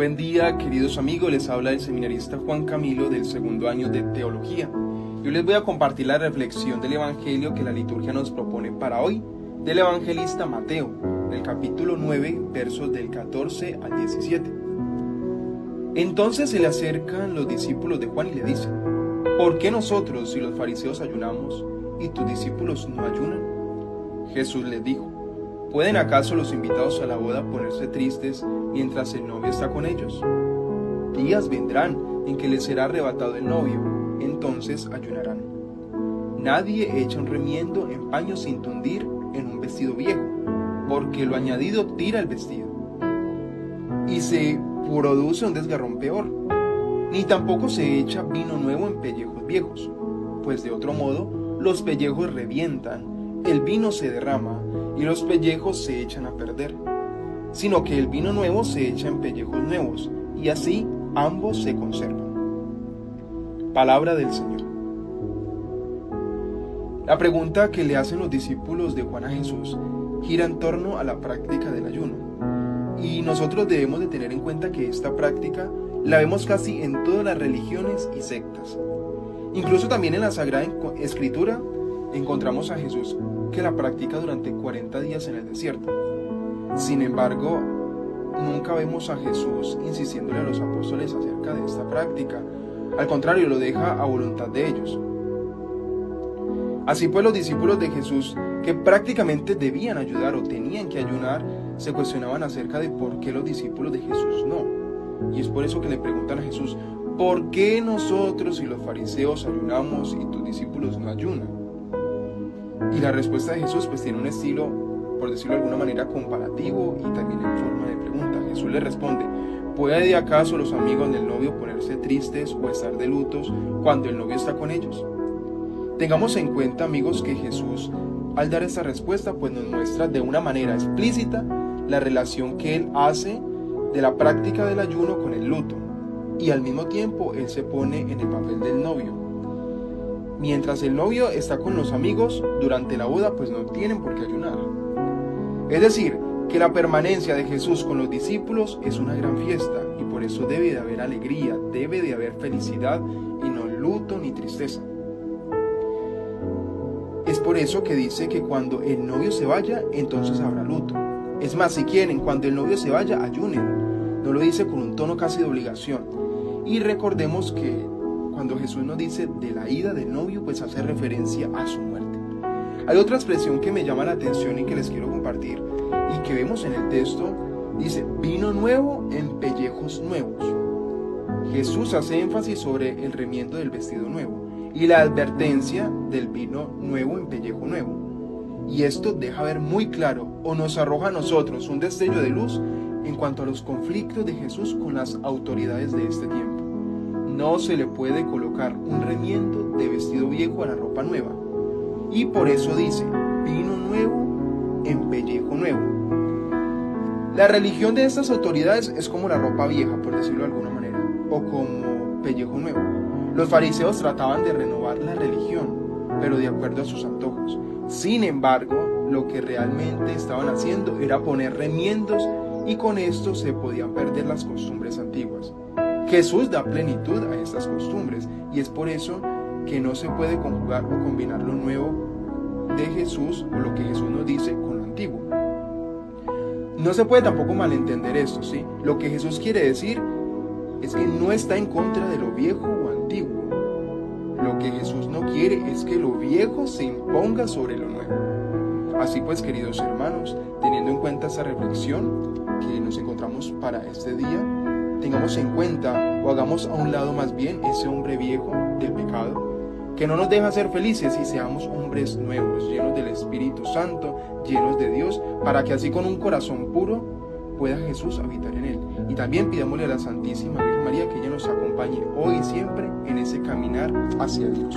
Buen día, queridos amigos, les habla el seminarista Juan Camilo del segundo año de Teología. Yo les voy a compartir la reflexión del Evangelio que la liturgia nos propone para hoy, del evangelista Mateo, del capítulo 9, versos del 14 al 17. Entonces se le acercan los discípulos de Juan y le dicen, ¿por qué nosotros y los fariseos ayunamos y tus discípulos no ayunan? Jesús les dijo, ¿Pueden acaso los invitados a la boda ponerse tristes mientras el novio está con ellos? Días vendrán en que les será arrebatado el novio, entonces ayunarán. Nadie echa un remiendo en paño sin tundir en un vestido viejo, porque lo añadido tira el vestido. Y se produce un desgarrón peor. Ni tampoco se echa vino nuevo en pellejos viejos, pues de otro modo los pellejos revientan, el vino se derrama y los pellejos se echan a perder, sino que el vino nuevo se echa en pellejos nuevos, y así ambos se conservan. Palabra del Señor. La pregunta que le hacen los discípulos de Juan a Jesús gira en torno a la práctica del ayuno. Y nosotros debemos de tener en cuenta que esta práctica la vemos casi en todas las religiones y sectas. Incluso también en la Sagrada Escritura encontramos a Jesús que la practica durante 40 días en el desierto. Sin embargo, nunca vemos a Jesús insistiéndole a los apóstoles acerca de esta práctica. Al contrario, lo deja a voluntad de ellos. Así pues, los discípulos de Jesús, que prácticamente debían ayudar o tenían que ayunar, se cuestionaban acerca de por qué los discípulos de Jesús no. Y es por eso que le preguntan a Jesús, ¿por qué nosotros y los fariseos ayunamos y tus discípulos no ayunan? Y la respuesta de Jesús pues tiene un estilo, por decirlo de alguna manera, comparativo y también en forma de pregunta. Jesús le responde, ¿puede acaso los amigos del novio ponerse tristes o estar de lutos cuando el novio está con ellos? Tengamos en cuenta, amigos, que Jesús, al dar esta respuesta, pues nos muestra de una manera explícita la relación que Él hace de la práctica del ayuno con el luto. Y al mismo tiempo Él se pone en el papel del novio Mientras el novio está con los amigos, durante la boda pues no tienen por qué ayunar. Es decir, que la permanencia de Jesús con los discípulos es una gran fiesta y por eso debe de haber alegría, debe de haber felicidad y no luto ni tristeza. Es por eso que dice que cuando el novio se vaya, entonces habrá luto. Es más, si quieren, cuando el novio se vaya, ayunen. No lo dice con un tono casi de obligación. Y recordemos que cuando Jesús nos dice de la ida del novio, pues hace referencia a su muerte. Hay otra expresión que me llama la atención y que les quiero compartir y que vemos en el texto. Dice, vino nuevo en pellejos nuevos. Jesús hace énfasis sobre el remiendo del vestido nuevo y la advertencia del vino nuevo en pellejo nuevo. Y esto deja ver muy claro o nos arroja a nosotros un destello de luz en cuanto a los conflictos de Jesús con las autoridades de este tiempo. No se le puede colocar un remiendo de vestido viejo a la ropa nueva. Y por eso dice, vino nuevo en pellejo nuevo. La religión de estas autoridades es como la ropa vieja, por decirlo de alguna manera, o como pellejo nuevo. Los fariseos trataban de renovar la religión, pero de acuerdo a sus antojos. Sin embargo, lo que realmente estaban haciendo era poner remiendos y con esto se podían perder las costumbres antiguas. Jesús da plenitud a estas costumbres y es por eso que no se puede conjugar o combinar lo nuevo de Jesús o lo que Jesús nos dice con lo antiguo. No se puede tampoco malentender esto, ¿sí? Lo que Jesús quiere decir es que no está en contra de lo viejo o antiguo. Lo que Jesús no quiere es que lo viejo se imponga sobre lo nuevo. Así pues, queridos hermanos, teniendo en cuenta esa reflexión que nos encontramos para este día, tengamos en cuenta o hagamos a un lado más bien ese hombre viejo del pecado que no nos deja ser felices y seamos hombres nuevos, llenos del Espíritu Santo, llenos de Dios, para que así con un corazón puro pueda Jesús habitar en él. Y también pidámosle a la Santísima Virgen María que ella nos acompañe hoy y siempre en ese caminar hacia Dios.